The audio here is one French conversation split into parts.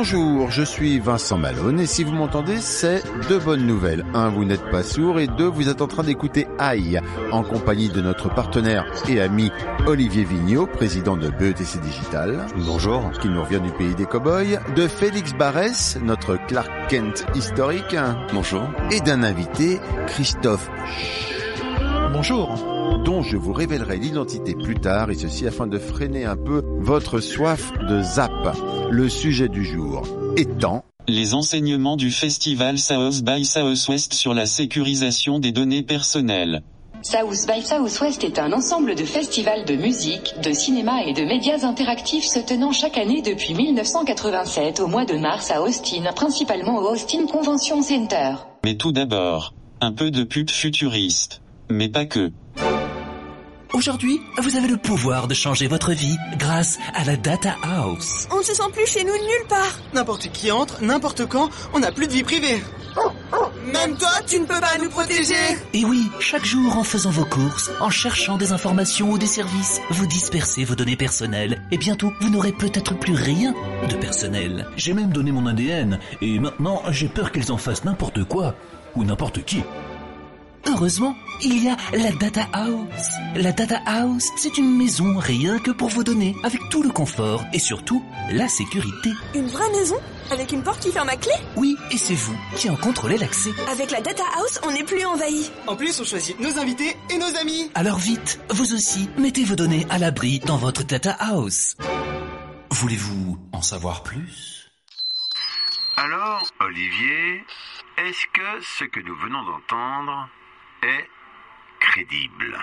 Bonjour, je suis Vincent Malone et si vous m'entendez, c'est deux bonnes nouvelles. Un, vous n'êtes pas sourd et deux, vous êtes en train d'écouter Aïe en compagnie de notre partenaire et ami Olivier Vigneault, président de BETC Digital. Bonjour. Qui nous revient du pays des cowboys. De Félix Barès, notre Clark Kent historique. Bonjour. Et d'un invité, Christophe Bonjour. Dont je vous révélerai l'identité plus tard, et ceci afin de freiner un peu votre soif de zap. Le sujet du jour étant Les enseignements du festival South by Southwest sur la sécurisation des données personnelles. South by Southwest est un ensemble de festivals de musique, de cinéma et de médias interactifs se tenant chaque année depuis 1987 au mois de mars à Austin, principalement au Austin Convention Center. Mais tout d'abord, un peu de pub futuriste. Mais pas que. Aujourd'hui, vous avez le pouvoir de changer votre vie grâce à la Data House. On ne se sent plus chez nous nulle part. N'importe qui entre, n'importe quand, on n'a plus de vie privée. Même toi, tu ne peux pas nous protéger. Et oui, chaque jour en faisant vos courses, en cherchant des informations ou des services, vous dispersez vos données personnelles et bientôt vous n'aurez peut-être plus rien de personnel. J'ai même donné mon ADN et maintenant j'ai peur qu'ils en fassent n'importe quoi ou n'importe qui. Heureusement, il y a la Data House. La Data House, c'est une maison rien que pour vos données, avec tout le confort et surtout la sécurité. Une vraie maison Avec une porte qui ferme à clé Oui, et c'est vous qui en contrôlez l'accès. Avec la Data House, on n'est plus envahi. En plus, on choisit nos invités et nos amis. Alors vite, vous aussi, mettez vos données à l'abri dans votre Data House. Voulez-vous en savoir plus? Alors, Olivier, est-ce que ce que nous venons d'entendre est crédible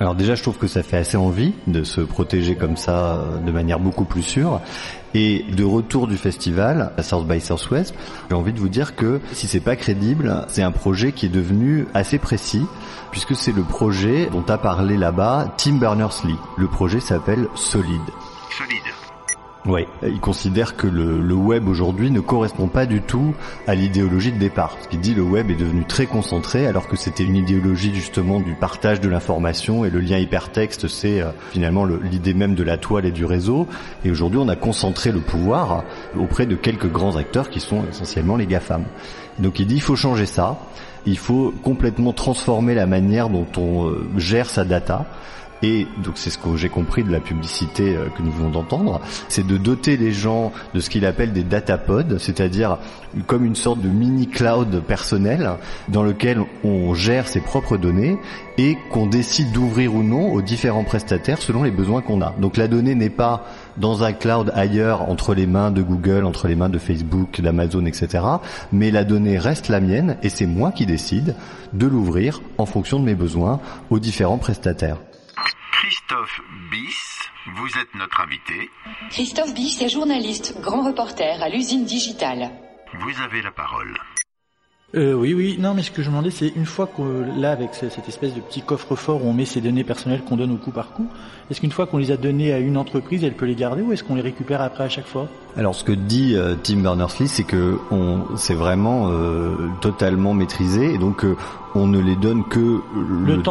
Alors déjà, je trouve que ça fait assez envie de se protéger comme ça euh, de manière beaucoup plus sûre. Et de retour du festival à South by Southwest, j'ai envie de vous dire que si c'est pas crédible, c'est un projet qui est devenu assez précis puisque c'est le projet dont a parlé là-bas Tim Berners-Lee. Le projet s'appelle Solid. Solide. Oui, il considère que le, web aujourd'hui ne correspond pas du tout à l'idéologie de départ. Ce qu'il dit, le web est devenu très concentré, alors que c'était une idéologie justement du partage de l'information et le lien hypertexte, c'est euh, finalement le- l'idée même de la toile et du réseau. Et aujourd'hui, on a concentré le pouvoir auprès de quelques grands acteurs qui sont essentiellement les GAFAM. Donc il dit, il faut changer ça. Il faut complètement transformer la manière dont on euh, gère sa data. Et donc c'est ce que j'ai compris de la publicité euh, que nous venons d'entendre, c'est de doter les gens de ce qu'il appelle des datapods, c'est-à-dire comme une sorte de mini cloud personnel dans lequel on gère ses propres données et qu'on décide d'ouvrir ou non aux différents prestataires selon les besoins qu'on a. Donc la donnée n'est pas dans un cloud ailleurs entre les mains de Google, entre les mains de Facebook, d'Amazon, etc. Mais la donnée reste la mienne et c'est moi qui décide de l'ouvrir en fonction de mes besoins aux différents prestataires. Christophe Bis, vous êtes notre invité. Christophe Biss est journaliste, grand reporter à l'usine digitale. Vous avez la parole. Euh, oui, oui. Non, mais ce que je me demandais, c'est une fois que là, avec ce- cette espèce de petit coffre-fort où on met ces données personnelles qu'on donne au coup par coup, est-ce qu'une fois qu'on les a données à une entreprise, elle peut les garder ou est-ce qu'on les récupère après à chaque fois? Alors ce que dit euh, Tim Berners-Lee, c'est que on, c'est vraiment euh, totalement maîtrisé et donc euh, on ne les donne que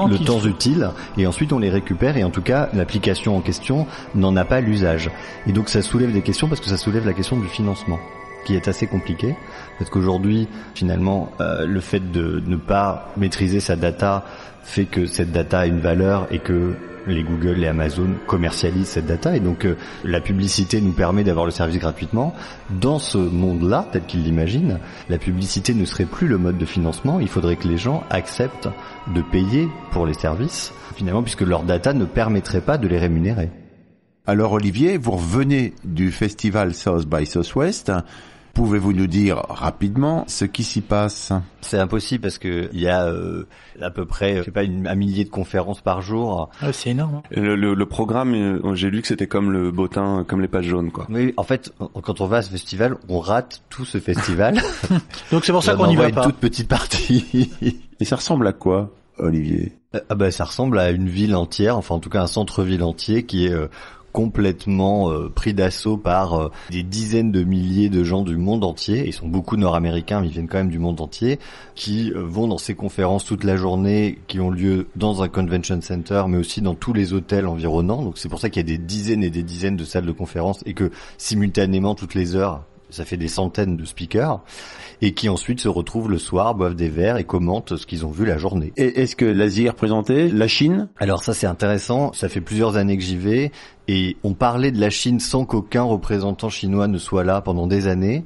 Le temps utile et ensuite on les récupère et en tout cas l'application en question n'en a pas l'usage. Et donc ça soulève des questions parce que ça soulève la question du financement. Qui est assez compliqué, parce qu'aujourd'hui, finalement, euh, le fait de ne pas maîtriser sa data fait que cette data a une valeur et que les Google, les Amazon commercialisent cette data et donc euh, la publicité nous permet d'avoir le service gratuitement. Dans ce monde-là, tel qu'il l'imagine, la publicité ne serait plus le mode de financement. Il faudrait que les gens acceptent de payer pour les services, finalement, puisque leur data ne permettrait pas de les rémunérer. Alors Olivier, vous revenez du festival South by Southwest. Pouvez-vous nous dire rapidement ce qui s'y passe? C'est impossible parce que il y a euh, à peu près, je sais pas, une, un millier de conférences par jour. Ah, c'est énorme. hein. Le, le- le programme, euh, j'ai lu que c'était comme le bottin, comme les pages jaunes, quoi. Oui, en fait, quand on va à ce festival, on rate tout ce festival. Donc c'est pour ça On qu'on voit va une pas. toute petite partie. Et ça ressemble à quoi, Olivier? Ah bah ça ressemble à une ville entière, enfin en tout cas un centre-ville entier qui est euh, complètement euh, pris d'assaut par euh, des dizaines de milliers de gens du monde entier. Ils sont beaucoup nord-américains, mais ils viennent quand même du monde entier, qui euh, vont dans ces conférences toute la journée, qui ont lieu dans un convention center, mais aussi dans tous les hôtels environnants. Donc c'est pour ça qu'il y a des dizaines et des dizaines de salles de conférences et que simultanément toutes les heures, ça fait des centaines de speakers et qui ensuite se retrouvent le soir, boivent des verres et commentent ce qu'ils ont vu la journée. Et est-ce que l'Asie est représentée? La Chine? Alors ça c'est intéressant, ça fait plusieurs années que j'y vais et on parlait de la Chine sans qu'aucun représentant chinois ne soit là pendant des années.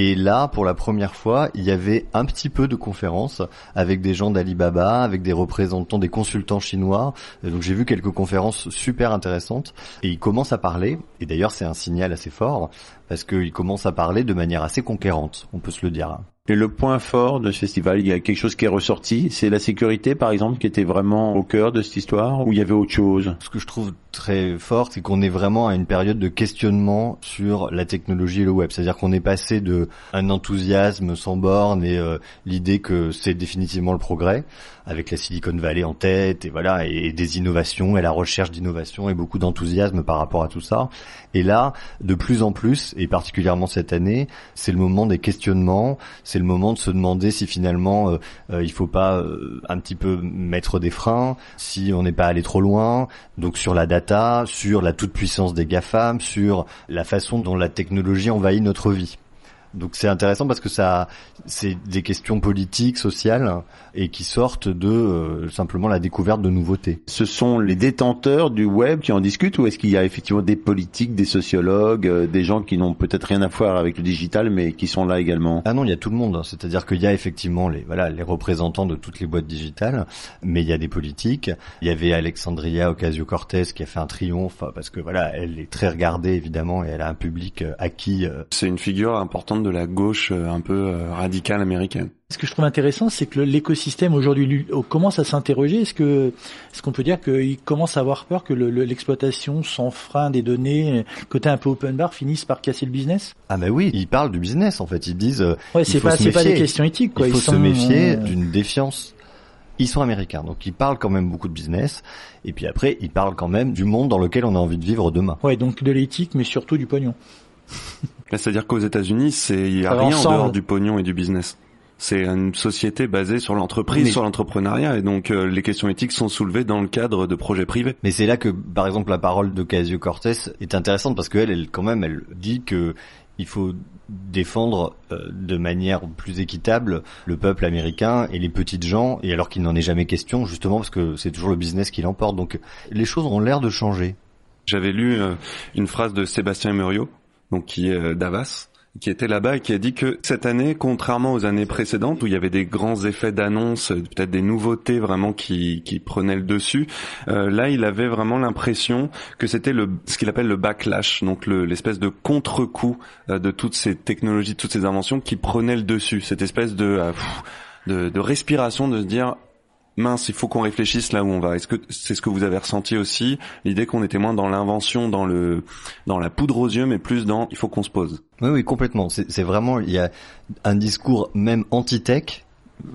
Et là, pour la première fois, il y avait un petit peu de conférences avec des gens d'Alibaba, avec des représentants, des consultants chinois. Et donc j'ai vu quelques conférences super intéressantes et ils commencent à parler. Et d'ailleurs, c'est un signal assez fort parce qu'ils commencent à parler de manière assez conquérante, on peut se le dire. Et le point fort de ce festival, il y a quelque chose qui est ressorti, c'est la sécurité par exemple qui était vraiment au cœur de cette histoire, ou il y avait autre chose? Ce que je trouve très fort, c'est qu'on est vraiment à une période de questionnement sur la technologie et le web. C'est-à-dire qu'on est passé de un enthousiasme sans borne et euh, l'idée que c'est définitivement le progrès, avec la Silicon Valley en tête et voilà et des innovations et la recherche d'innovation et beaucoup d'enthousiasme par rapport à tout ça. Et là, de plus en plus, et particulièrement cette année, c'est le moment des questionnements, c'est le moment de se demander si finalement euh, euh, il faut pas euh, un petit peu mettre des freins, si on n'est pas allé trop loin, donc sur la data, sur la toute puissance des GAFAM, sur la façon dont la technologie envahit notre vie. Donc c'est intéressant parce que ça, c'est des questions politiques, sociales, et qui sortent de euh, simplement la découverte de nouveautés. Ce sont les détenteurs du web qui en discutent, ou est-ce qu'il y a effectivement des politiques, des sociologues, euh, des gens qui n'ont peut-être rien à voir avec le digital, mais qui sont là également? Ah non, il y a tout le monde. hein. C'est-à-dire qu'il y a effectivement les voilà les représentants de toutes les boîtes digitales, mais il y a des politiques. Il y avait Alexandria Ocasio-Cortez qui a fait un triomphe parce que voilà, elle est très regardée évidemment et elle a un public euh, acquis. C'est une figure importante de la gauche euh, un peu euh, radicale américaine. Ce que je trouve intéressant, c'est que l'écosystème aujourd'hui oh, commence à s'interroger. Est-ce que, est-ce qu'on peut dire qu'il commence à avoir peur que le- le- l'exploitation sans frein des données, côté un peu open bar, finisse par casser le business? Ah bah oui, ils parlent du business en fait. Ils disent. euh, Ouais, c'est pas, c'est pas des questions éthiques, quoi. Il faut Ils se sont, méfier euh, d'une défiance. Ils sont américains, donc ils parlent quand même beaucoup de business. Et puis après, ils parlent quand même du monde dans lequel on a envie de vivre demain. Ouais, donc de l'éthique, mais surtout du pognon. C'est-à-dire qu'aux États-Unis, c'est il y a rien ensemble. en dehors du pognon et du business. C'est une société basée sur l'entreprise, Mais- sur l'entrepreneuriat, et donc euh, les questions éthiques sont soulevées dans le cadre de projets privés. Mais c'est là que, par exemple, la parole de Casio Cortez est intéressante parce qu'elle, elle, quand même, elle dit que il faut défendre euh, de manière plus équitable le peuple américain et les petites gens, et alors qu'il n'en est jamais question, justement parce que c'est toujours le business qui l'emporte. Donc les choses ont l'air de changer. J'avais lu euh, une phrase de Sébastien Muriot, donc qui est euh, d'Avas, qui était là-bas et qui a dit que cette année, contrairement aux années précédentes où il y avait des grands effets d'annonce, euh, peut-être des nouveautés vraiment qui, qui prenaient le dessus, euh, là il avait vraiment l'impression que c'était le ce qu'il appelle le backlash, donc le- l'espèce de contre-coup de toutes ces technologies, de toutes ces inventions qui prenaient le dessus, cette espèce de, de, de respiration de se dire mince, il faut qu'on réfléchisse là où on va. Est-ce que c'est ce que vous avez ressenti aussi L'idée qu'on était moins dans l'invention, dans le, dans la poudre aux yeux, mais plus dans il faut qu'on se pose. Oui, oui, complètement. C'est vraiment, il y a un discours même anti-tech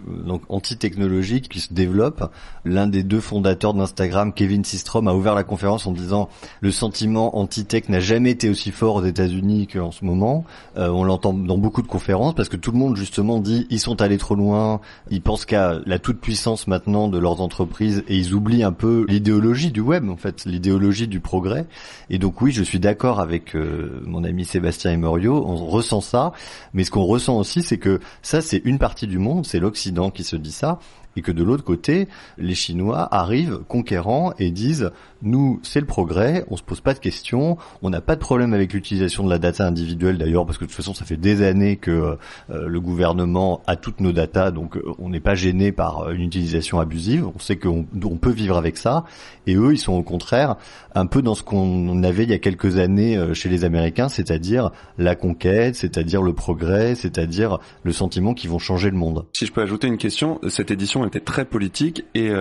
donc anti-technologique qui se développe. L'un des deux fondateurs d'Instagram, Kevin Systrom, a ouvert la conférence en disant le sentiment anti-tech n'a jamais été aussi fort aux États-Unis qu'en ce moment. Euh, on l'entend dans beaucoup de conférences parce que tout le monde justement dit ils sont allés trop loin, ils pensent qu'à la toute puissance maintenant de leurs entreprises et ils oublient un peu l'idéologie du web en fait, l'idéologie du progrès. Et donc oui, je suis d'accord avec euh, mon ami Sébastien Emerio, on ressent ça, mais ce qu'on ressent aussi c'est que ça c'est une partie du monde, c'est l'Occident qui se dit ça, et que de l'autre côté, les Chinois arrivent conquérants et disent nous, c'est le progrès, on se pose pas de questions, on n'a pas de problème avec l'utilisation de la data individuelle d'ailleurs, parce que de toute façon, ça fait des années que euh, le gouvernement a toutes nos datas, donc euh, on n'est pas gêné par euh, une utilisation abusive, on sait qu'on on peut vivre avec ça, et eux, ils sont au contraire un peu dans ce qu'on avait il y a quelques années chez les Américains, c'est-à-dire la conquête, c'est-à-dire le progrès, c'est-à-dire le sentiment qu'ils vont changer le monde. Si je peux ajouter une question, cette édition était très politique, et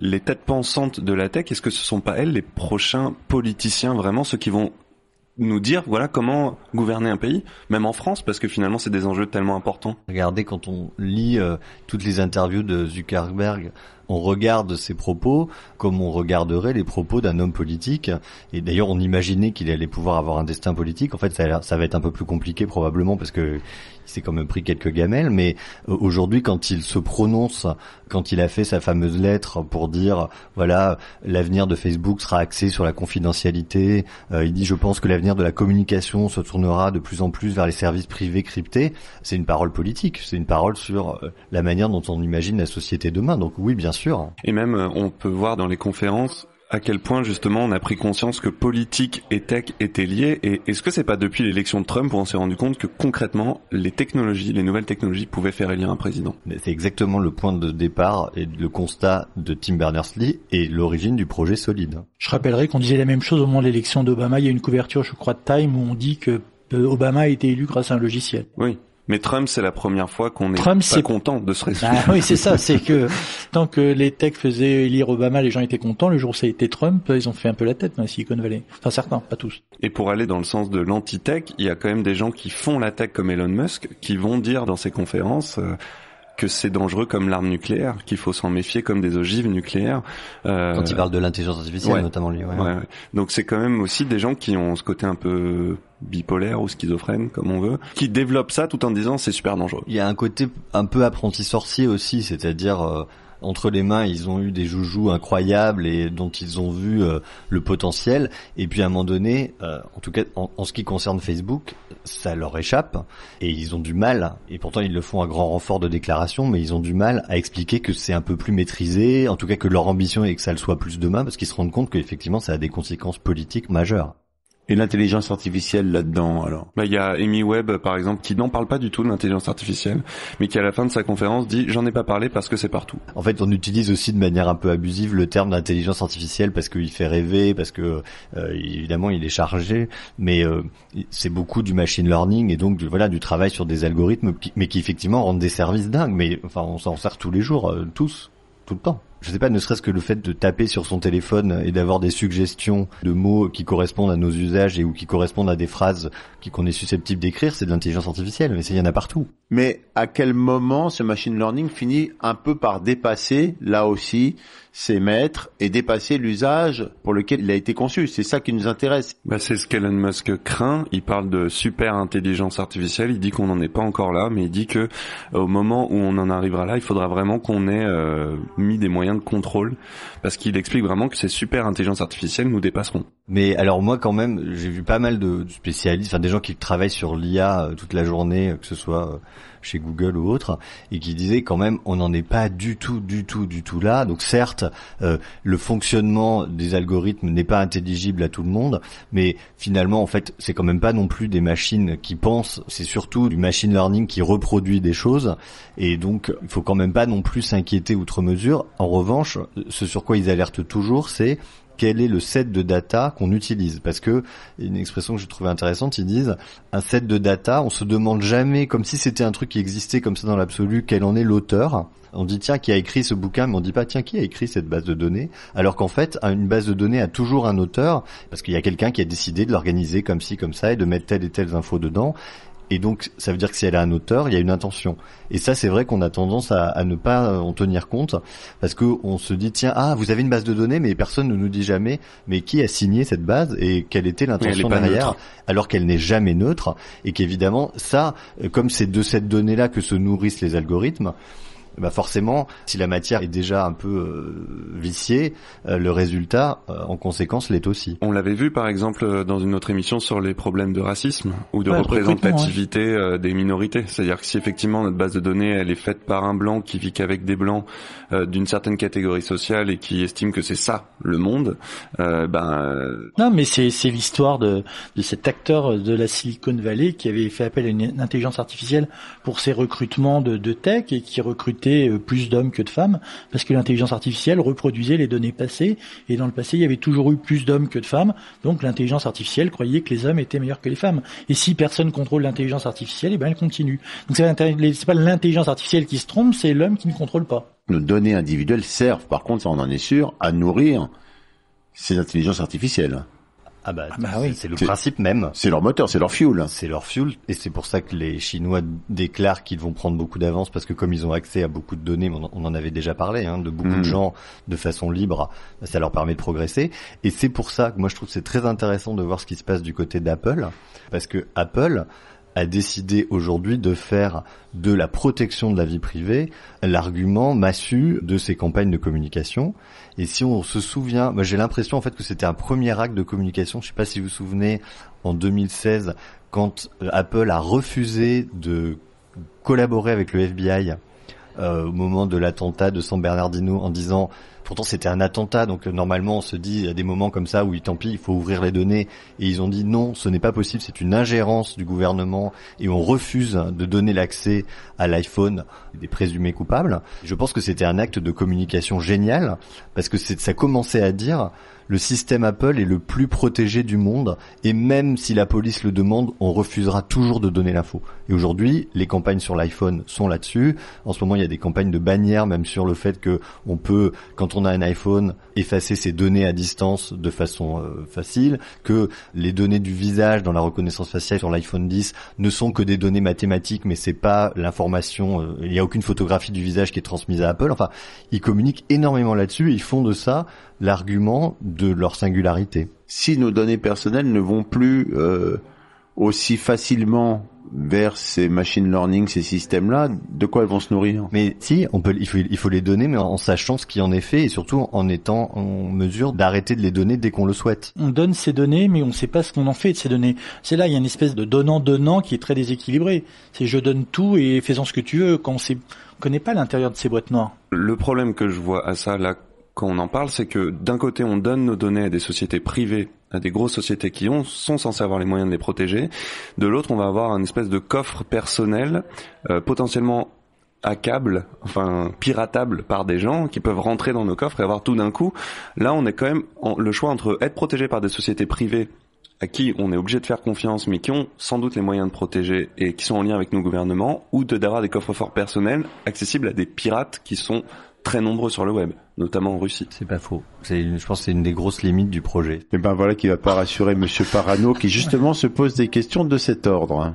les têtes pensantes de la tech, est-ce que ce sont pas les prochains politiciens, vraiment ceux qui vont nous dire voilà comment gouverner un pays, même en France, parce que finalement c'est des enjeux tellement importants. Regardez quand on lit euh, toutes les interviews de Zuckerberg, on regarde ses propos comme on regarderait les propos d'un homme politique. Et d'ailleurs, on imaginait qu'il allait pouvoir avoir un destin politique. En fait, ça, ça va être un peu plus compliqué probablement parce que il s'est quand même pris quelques gamelles, mais euh, aujourd'hui, quand il se prononce, quand il a fait sa fameuse lettre pour dire, voilà, l'avenir de Facebook sera axé sur la confidentialité, euh, il dit, je pense que l'avenir de la communication se tournera de plus en plus vers les services privés cryptés, c'est une parole politique, c'est une parole sur euh, la manière dont on imagine la société demain. Donc oui, bien sûr. Et même, on peut voir dans les conférences à quel point justement on a pris conscience que politique et tech étaient liés et est-ce que c'est pas depuis l'élection de Trump où on s'est rendu compte que concrètement les technologies, les nouvelles technologies pouvaient faire élire un président? C'est exactement le point de départ et le constat de Tim Berners-Lee et l'origine du projet solide. Je rappellerai qu'on disait la même chose au moment de l'élection d'Obama, il y a une couverture je crois de Time où on dit que Obama a été élu grâce à un logiciel. Oui. Mais Trump, c'est la première fois qu'on est pas content de ce résultat. Ah, oui, c'est ça. C'est que tant que les techs faisaient élire Obama, les gens étaient contents. Le jour où ça a été Trump, ils ont fait un peu la tête dans la Silicon Valley. Enfin, certains, pas tous. Et pour aller dans le sens de l'anti-tech, il y a quand même des gens qui font la tech comme Elon Musk, qui vont dire dans ses conférences. Euh, que c'est dangereux comme l'arme nucléaire, qu'il faut s'en méfier comme des ogives nucléaires. Euh... Quand il parle de l'intelligence artificielle, notamment lui. Ouais. Ouais, Donc c'est quand même aussi des gens qui ont ce côté un peu bipolaire ou schizophrène, comme on veut, qui développent ça tout en disant c'est super dangereux. Il y a un côté un peu apprenti sorcier aussi, c'est-à-dire euh, entre les mains, ils ont eu des joujoux incroyables et dont ils ont vu euh, le potentiel. Et puis à un moment donné, euh, en tout cas en, ce qui concerne Facebook, ça leur échappe et ils ont du mal. Et pourtant ils le font à grand renfort de déclaration, mais ils ont du mal à expliquer que c'est un peu plus maîtrisé, en tout cas que leur ambition est que ça le soit plus demain, parce qu'ils se rendent compte qu'effectivement ça a des conséquences politiques majeures. Et l'intelligence artificielle là-dedans, alors? Bah, il y a Amy Webb, par exemple, qui n'en parle pas du tout de l'intelligence artificielle, mais qui à la fin de sa conférence dit j'en ai pas parlé parce que c'est partout. En fait, on utilise aussi de manière un peu abusive le terme d'intelligence artificielle parce qu'il fait rêver, parce que euh, évidemment il est chargé, mais euh, c'est beaucoup du machine learning et donc du, voilà du travail sur des algorithmes, mais qui effectivement rendent des services dingues. Mais enfin, on s'en sert tous les jours, euh, tous, tout le temps je sais pas, ne serait-ce que le fait de taper sur son téléphone et d'avoir des suggestions de mots qui correspondent à nos usages et ou qui correspondent à des phrases qu'on est susceptible d'écrire, c'est de l'intelligence artificielle, mais il y en a partout. Mais à quel moment ce machine learning finit un peu par dépasser, là aussi, ses maîtres et dépasser l'usage pour lequel il a été conçu? C'est ça qui nous intéresse. Bah c'est ce qu'Elon Musk craint. Il parle de super intelligence artificielle. Il dit qu'on n'en est pas encore là, mais il dit que au moment où on en arrivera là, il faudra vraiment qu'on ait euh, mis des moyens de contrôle, parce qu'il explique vraiment que ces super intelligences artificielles nous dépasseront. Mais alors moi quand même, j'ai vu pas mal de spécialistes, enfin des gens qui travaillent sur l'IA euh, toute la journée, que ce soit euh, chez Google ou autre, et qui disaient quand même on n'en est pas du tout, du tout, du tout là. Donc certes, euh, le fonctionnement des algorithmes n'est pas intelligible à tout le monde, mais finalement en fait c'est quand même pas non plus des machines qui pensent, c'est surtout du machine learning qui reproduit des choses, et donc il faut quand même pas non plus s'inquiéter outre mesure. En revanche, ce sur quoi ils alertent toujours, c'est quel est le set de data qu'on utilise. Parce que une expression que je trouvais intéressante ils disent un set de data on se demande jamais comme si c'était un truc qui existait comme ça dans l'absolu quel en est l'auteur. On dit tiens qui a écrit ce bouquin mais on dit pas tiens qui a écrit cette base de données. Alors qu'en fait une base de données a toujours un auteur parce qu'il y a quelqu'un qui a décidé de l'organiser comme ci comme ça et de mettre telle et telle info dedans Et donc, ça veut dire que si elle a un auteur, il y a une intention. Et ça, c'est vrai qu'on a tendance à, à, ne pas en tenir compte parce que on se dit tiens, ah, vous avez une base de données, mais personne ne nous dit jamais, mais qui a signé cette base et quelle était l'intention derrière, alors qu'elle n'est jamais neutre et qu'évidemment, ça, comme c'est de cette donnée-là que se nourrissent les algorithmes, bah forcément, si la matière est déjà un peu euh, viciée, euh, le résultat, euh, en conséquence, l'est aussi. On l'avait vu, par exemple, dans une autre émission sur les problèmes de racisme ou de représentativité des minorités. C'est-à-dire que si effectivement notre base de données, elle est faite par un blanc qui vit qu'avec des blancs d'une certaine catégorie sociale et qui estime que c'est ça le monde, ben non, mais c'est c'est l'histoire de de cet acteur de la Silicon Valley qui avait fait appel à une intelligence artificielle pour ses recrutements de, de tech et qui recrutait euh, plus d'hommes que de femmes, parce que l'intelligence artificielle reproduisait les données passées, et dans le passé, il y avait toujours eu plus d'hommes que de femmes, donc l'intelligence artificielle croyait que les hommes étaient meilleurs que les femmes. Et si personne contrôle l'intelligence artificielle, eh ben elle continue. Donc c'est pas l'intelligence artificielle qui se trompe, c'est l'homme qui ne contrôle pas. Nos données individuelles servent, par contre, ça on en est sûr, à nourrir ces intelligences artificielles. Ah bah, ah bah oui, c'est le principe même. C'est leur moteur, c'est leur fuel. C'est leur fuel, et c'est pour ça que les Chinois déclarent qu'ils vont prendre beaucoup d'avance parce que comme ils ont accès à beaucoup de données, on en avait déjà parlé, hein, de beaucoup de mm. gens de façon libre, ça leur permet de progresser. Et c'est pour ça que moi je trouve que c'est très intéressant de voir ce qui se passe du côté d'Apple, parce que Apple a décidé aujourd'hui de faire de la protection de la vie privée l'argument massu de ses campagnes de communication. Et si on se souvient, j'ai l'impression en fait que c'était un premier acte de communication. Je sais pas si vous vous souvenez en 2016 quand euh, Apple a refusé de collaborer avec le FBI euh, au moment de l'attentat de San Bernardino en disant Pourtant, c'était un attentat, donc euh, normalement, on se dit à des moments comme ça où, tant pis, il faut ouvrir les données. Et ils ont dit non, ce n'est pas possible, c'est une ingérence du gouvernement et on refuse de donner l'accès à l'iPhone des présumés coupables. Je pense que c'était un acte de communication génial parce que ça commençait à dire le système Apple est le plus protégé du monde et même si la police le demande, on refusera toujours de donner l'info. Et aujourd'hui, les campagnes sur l'iPhone sont là-dessus. En ce moment, il y a des campagnes de bannières même sur le fait que on peut, quand on a un iPhone, effacer ses données à distance de façon euh, facile, que les données du visage dans la reconnaissance faciale sur l'iPhone 10 ne sont que des données mathématiques, mais c'est pas l'information. Euh, il n'y a aucune photographie du visage qui est transmise à Apple. Enfin, ils communiquent énormément là-dessus. Ils font de ça l'argument de leur singularité. Si nos données personnelles ne vont plus euh, aussi facilement vers ces machine learning, ces systèmes-là, de quoi elles vont se nourrir? Mais si, on peut, il faut, il faut les donner, mais en sachant ce qui en est fait et surtout en étant en mesure d'arrêter de les donner dès qu'on le souhaite. On donne ces données, mais on ne sait pas ce qu'on en fait de ces données. C'est là, il y a une espèce de donnant-donnant qui est très déséquilibré. C'est je donne tout et fais-en ce que tu veux quand on sait, connaît pas l'intérieur de ces boîtes noires. Le problème que je vois à ça, là, quand on en parle, c'est que d'un côté, on donne nos données à des sociétés privées, des grosses sociétés qui ont, sont censées avoir les moyens de les protéger. De l'autre, on va avoir un espèce de coffre personnel, euh, potentiellement câble, enfin piratable par des gens qui peuvent rentrer dans nos coffres et avoir tout d'un coup. Là, on est quand même le choix entre être protégé par des sociétés privées à qui on est obligé de faire confiance, mais qui ont sans doute les moyens de protéger et qui sont en lien avec nos gouvernements, ou de d'avoir des coffres forts personnels accessibles à des pirates qui sont très nombreux sur le web, notamment en Russie. C'est pas faux. C'est, je pense que c'est une des grosses limites du projet. Et eh ben voilà qui va pas rassurer Monsieur Parano, qui justement se pose des questions de cet ordre.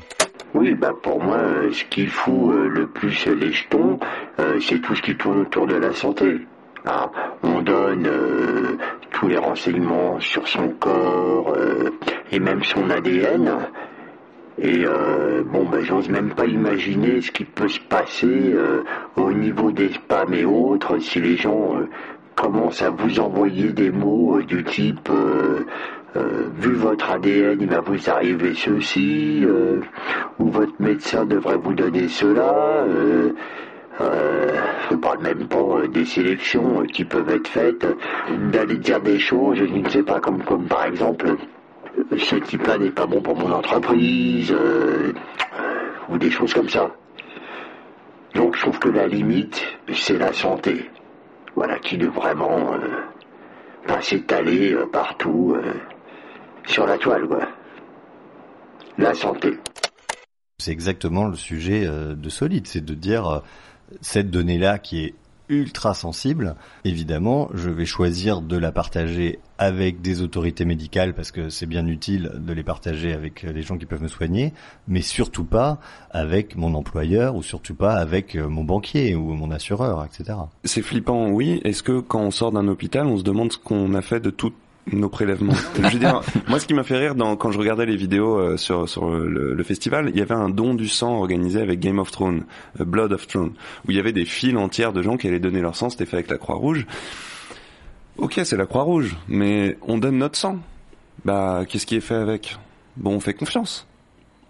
Oui, bah pour moi, ce qui fout euh, le plus les jetons, euh, c'est tout ce qui tourne autour de la santé. Ah, on donne euh, tous les renseignements sur son corps et même son ADN. Et euh, bon, ben, j'ose même pas imaginer ce qui peut se passer euh, au niveau des spams et autres si les gens euh, commencent à vous envoyer des mots du type vu votre ADN, il va vous arriver ceci, ou votre médecin devrait vous donner cela. je parle même pas des sélections qui peuvent être faites, d'aller dire des choses, je ne sais pas, comme, comme par exemple ce type-là n'est pas bon pour mon entreprise, euh, ou des choses comme ça. Donc je trouve que la limite, c'est la santé. Voilà, qui doit vraiment euh, pas s'étaler euh, partout sur la toile, quoi. La santé. C'est exactement le sujet de Solide, c'est de dire cette donnée-là qui est ultra sensible, évidemment, je vais choisir de la partager avec des autorités médicales parce que c'est bien utile de les partager avec les gens qui peuvent me soigner, mais surtout pas avec mon employeur ou surtout pas avec euh, mon banquier ou mon assureur, etc. C'est flippant, oui. Est-ce que quand on sort d'un hôpital, on se demande ce qu'on a fait de toutes nos prélèvements. je veux dire, moi, ce qui m'a fait rire dans, quand je regardais les vidéos euh, sur, sur le, le, festival, il y avait un don du sang organisé avec Game of Thrones, euh, Blood of Thrones, où il y avait des files entières de gens qui allaient donner leur sang. C'était fait avec la Croix-Rouge. Ok, c'est la Croix-Rouge, mais on donne notre sang. Bah, qu'est-ce qui est fait avec? Bon, on fait confiance.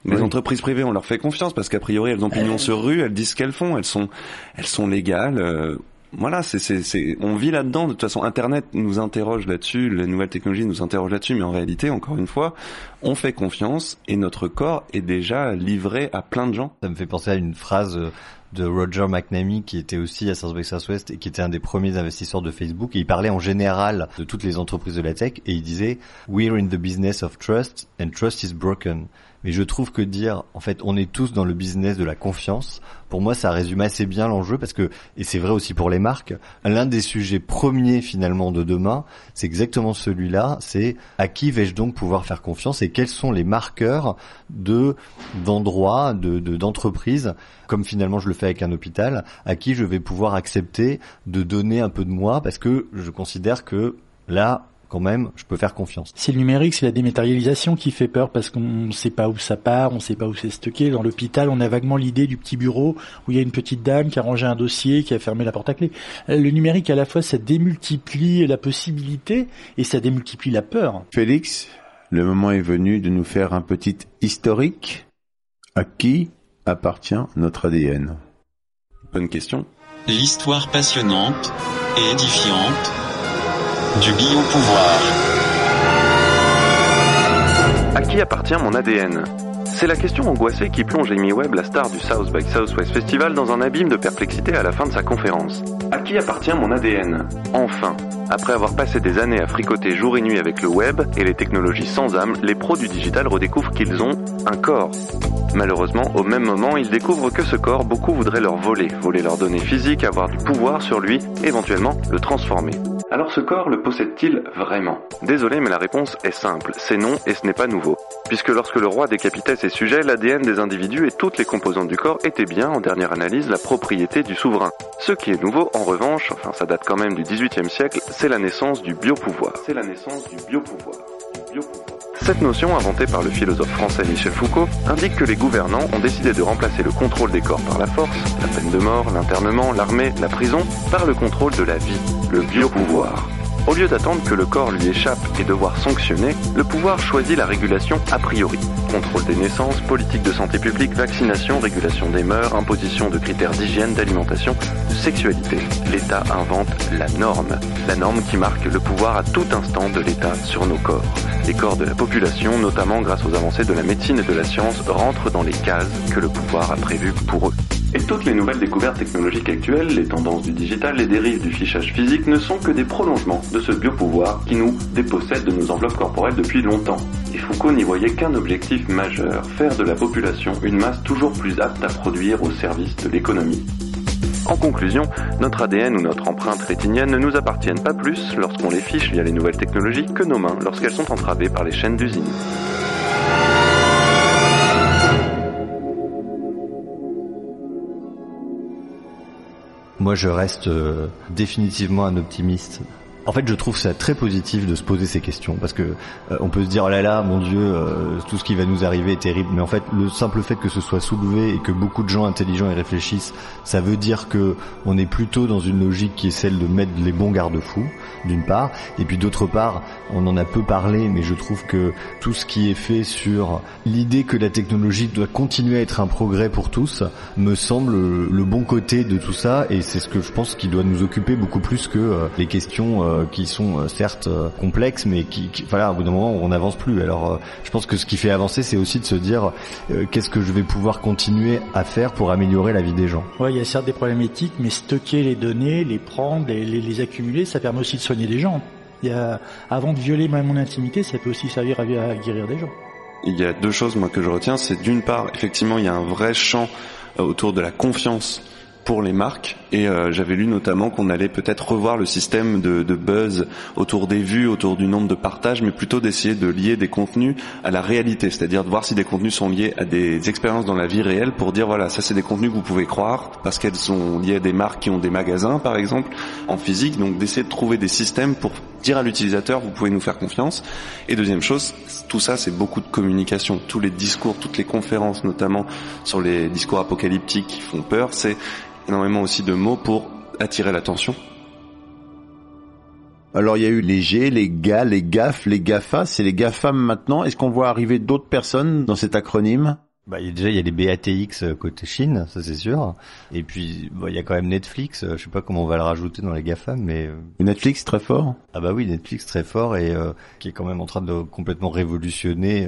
Les Oui. entreprises privées, on leur fait confiance parce qu'a priori, elles ont pignon sur rue, elles disent ce qu'elles font, elles sont, elles sont légales. euh, voilà, c'est, c'est, c'est, on vit là-dedans. De toute façon, Internet nous interroge là-dessus, les nouvelles technologies nous interrogent là-dessus, mais en réalité, encore une fois, on fait confiance et notre corps est déjà livré à plein de gens. Ça me fait penser à une phrase euh, de Roger McNamee qui était aussi à South by Southwest et qui était un des premiers investisseurs de Facebook et il parlait en général de toutes les entreprises de la tech et il disait We're in the business of trust and trust is broken. Mais je trouve que dire en fait on est tous dans le business de la confiance, pour moi ça résume assez bien l'enjeu parce que et c'est vrai aussi pour les marques, l'un des sujets premiers finalement de demain, c'est exactement celui-là, c'est à qui vais-je donc pouvoir faire confiance et quels sont les marqueurs de d'endroits, de de- d'entreprises comme finalement je le fais avec un hôpital, à qui je vais pouvoir accepter de donner un peu de moi parce que je considère que là quand même, je peux faire confiance. C'est le numérique, c'est la dématérialisation qui fait peur parce qu'on ne sait pas où ça part, on ne sait pas où c'est stocké. Dans l'hôpital, on a vaguement l'idée du petit bureau où il y a une petite dame qui a rangé un dossier, qui a fermé la porte à clé. Euh, Le numérique, à la fois, ça démultiplie la possibilité et ça démultiplie la peur. Félix, le moment est venu de nous faire un petit historique. À qui appartient notre ADN Bonne question. L'histoire passionnante et édifiante du biopouvoir. À qui appartient mon ADN C'est la question angoissée qui plonge Amy Webb, la star du South by Southwest Festival, dans un abîme de perplexité à la fin de sa conférence. À qui appartient mon ADN Enfin, après avoir passé des années à fricoter jour et nuit avec le web et les technologies sans âme, les pros du digital redécouvrent qu'ils ont un corps. Malheureusement, au même moment, ils découvrent que ce corps, beaucoup voudraient leur voler, voler leurs données physiques, avoir du pouvoir sur lui, éventuellement le transformer. Alors ce corps le possède-t-il vraiment? Désolé, mais la réponse est simple, c'est non et ce n'est pas nouveau. Puisque lorsque le roi décapitait ses sujets, l'ADN des individus et toutes les composantes du corps étaient bien, en dernière analyse, la propriété du souverain. Ce qui est nouveau, en revanche, enfin ça date quand même du XVIIIe siècle, c'est la naissance du biopouvoir. C'est la naissance du biopouvoir. Du biopouvoir. Cette notion, inventée par le philosophe français Michel Foucault, indique que les gouvernants ont décidé de remplacer le contrôle des corps par la force, la peine de mort, l'internement, l'armée, la prison, par le contrôle de la vie, le biopouvoir. Au lieu d'attendre que le corps lui échappe et devoir sanctionner, le pouvoir choisit la régulation a priori. Contrôle des naissances, politique de santé publique, vaccination, régulation des mœurs, imposition de critères d'hygiène, d'alimentation, de sexualité. L'État invente la norme. La norme qui marque le pouvoir à tout instant de l'État sur nos corps. Les corps de la population, notamment grâce aux avancées de la médecine et de la science, rentrent dans les cases que le pouvoir a prévues pour eux. Et toutes les nouvelles découvertes technologiques actuelles, les tendances du digital, les dérives du fichage physique ne sont que des prolongements de ce biopouvoir qui nous dépossède de nos enveloppes corporelles depuis longtemps. Et Foucault n'y voyait qu'un objectif majeur, faire de la population une masse toujours plus apte à produire au service de l'économie. En conclusion, notre ADN ou notre empreinte rétinienne ne nous appartiennent pas plus lorsqu'on les fiche via les nouvelles technologies que nos mains lorsqu'elles sont entravées par les chaînes d'usine. Moi, je reste euh, définitivement un optimiste. En fait, je trouve ça très positif de se poser ces questions parce que euh, on peut se dire oh là là, mon Dieu, euh, tout ce qui va nous arriver est terrible. Mais en fait, le simple fait que ce soit soulevé et que beaucoup de gens intelligents y réfléchissent, ça veut dire que on est plutôt dans une logique qui est celle de mettre les bons garde-fous, d'une part, et puis d'autre part, on en a peu parlé, mais je trouve que tout ce qui est fait sur l'idée que la technologie doit continuer à être un progrès pour tous me semble le bon côté de tout ça, et c'est ce que je pense qui doit nous occuper beaucoup plus que euh, les questions euh, qui sont euh, certes euh, complexes, mais qui, qui- voilà, au bout d'un moment, on n'avance plus. Alors, euh, je pense que ce qui fait avancer, c'est aussi de se dire euh, qu'est-ce que je vais pouvoir continuer à faire pour améliorer la vie des gens. Ouais, il y a certes des problèmes éthiques, mais stocker les données, les prendre, les, les, les accumuler, ça permet aussi de soigner des gens. Il y a, avant de violer mon intimité, ça peut aussi servir à, à guérir des gens. Il y a deux choses moi que je retiens, c'est d'une part effectivement il y a un vrai champ autour de la confiance pour les marques. Et euh, j'avais lu notamment qu'on allait peut-être revoir le système de, de, buzz autour des vues, autour du nombre de partages, mais plutôt d'essayer de lier des contenus à la réalité, c'est-à-dire de voir si des contenus sont liés à des expériences dans la vie réelle pour dire voilà ça c'est des contenus que vous pouvez croire parce qu'elles sont liées à des marques qui ont des magasins par exemple en physique, donc d'essayer de trouver des systèmes pour dire à l'utilisateur vous pouvez nous faire confiance. Et deuxième chose, tout ça c'est beaucoup de communication, tous les discours, toutes les conférences notamment sur les discours apocalyptiques qui font peur, c'est énormément aussi de mots pour attirer l'attention. Alors il y a eu les G, les GA, les GAF, les GAFA, c'est les GAFAM maintenant. Est-ce qu'on voit arriver d'autres personnes dans cet acronyme? Bah, déjà il y a les BATX euh, côté Chine, ça c'est sûr. Et puis bah, il y a quand même Netflix. Euh, je sais pas comment on va le rajouter dans les GAFAM, mais euh, Netflix très fort? Ah bah oui, Netflix très fort et qui est quand même en train de complètement révolutionner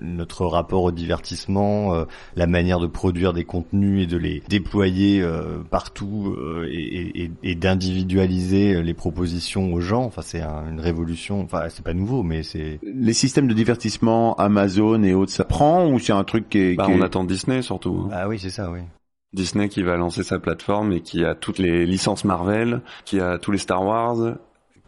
notre rapport au divertissement, la manière de produire des contenus et de les déployer partout et, et, et d'individualiser les propositions aux gens. Enfin c'est une révolution. Enfin c'est pas nouveau, mais c'est les systèmes de divertissement Amazon et autres. Ça prend ou c'est un truc qui est bah, on attend Disney surtout. Ah oui, c'est ça, oui. Disney qui va lancer sa plateforme et qui a toutes les licences Marvel, qui a tous les Star Wars,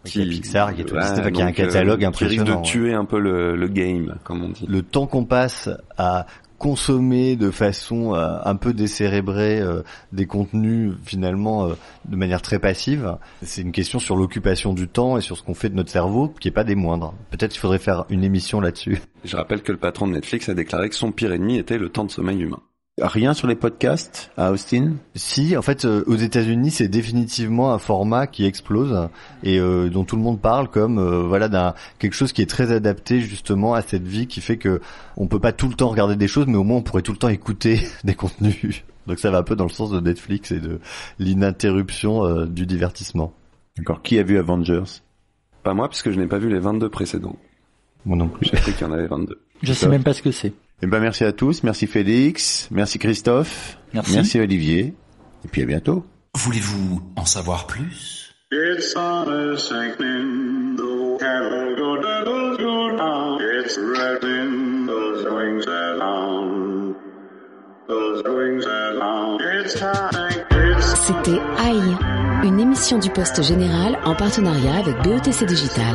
qui, a Pixar, qui, a tout Disney, qui a un catalogue euh, impressionnant. Qui risque de tuer un peu le, le game, comme on dit. Le temps qu'on passe à consommer de façon euh, un peu décérébrée euh, des contenus finalement euh, de manière très passive, c'est une question sur l'occupation du temps et sur ce qu'on fait de notre cerveau qui est pas des moindres. Peut-être qu'il faudrait faire une émission là-dessus. Je rappelle que le patron de Netflix a déclaré que son pire ennemi était le temps de sommeil humain. Rien sur les podcasts à Austin? Si, en fait, euh, aux États-Unis, c'est définitivement un format qui explose et euh, dont tout le monde parle comme euh, voilà d'un quelque chose qui est très adapté justement à cette vie qui fait que on peut pas tout le temps regarder des choses, mais au moins on pourrait tout le temps écouter des contenus. Donc ça va un peu dans le sens de Netflix et de l'ininterruption du divertissement. D'accord. Qui a vu Avengers? Pas moi, puisque je n'ai pas vu les 22 précédents. Moi non plus. J'ai cru qu'il y en avait 22. Je sais même pas ce que c'est. Eh ben merci à tous, merci Félix, merci Christophe, merci, merci Olivier, et puis à bientôt. Voulez-vous en savoir plus? It's on a sinking, the cattle go doodle go down. It's rattling those wings along, those wings along. It's time, it's C'était Aïe, une émission du Poste Général en partenariat avec BETC Digital.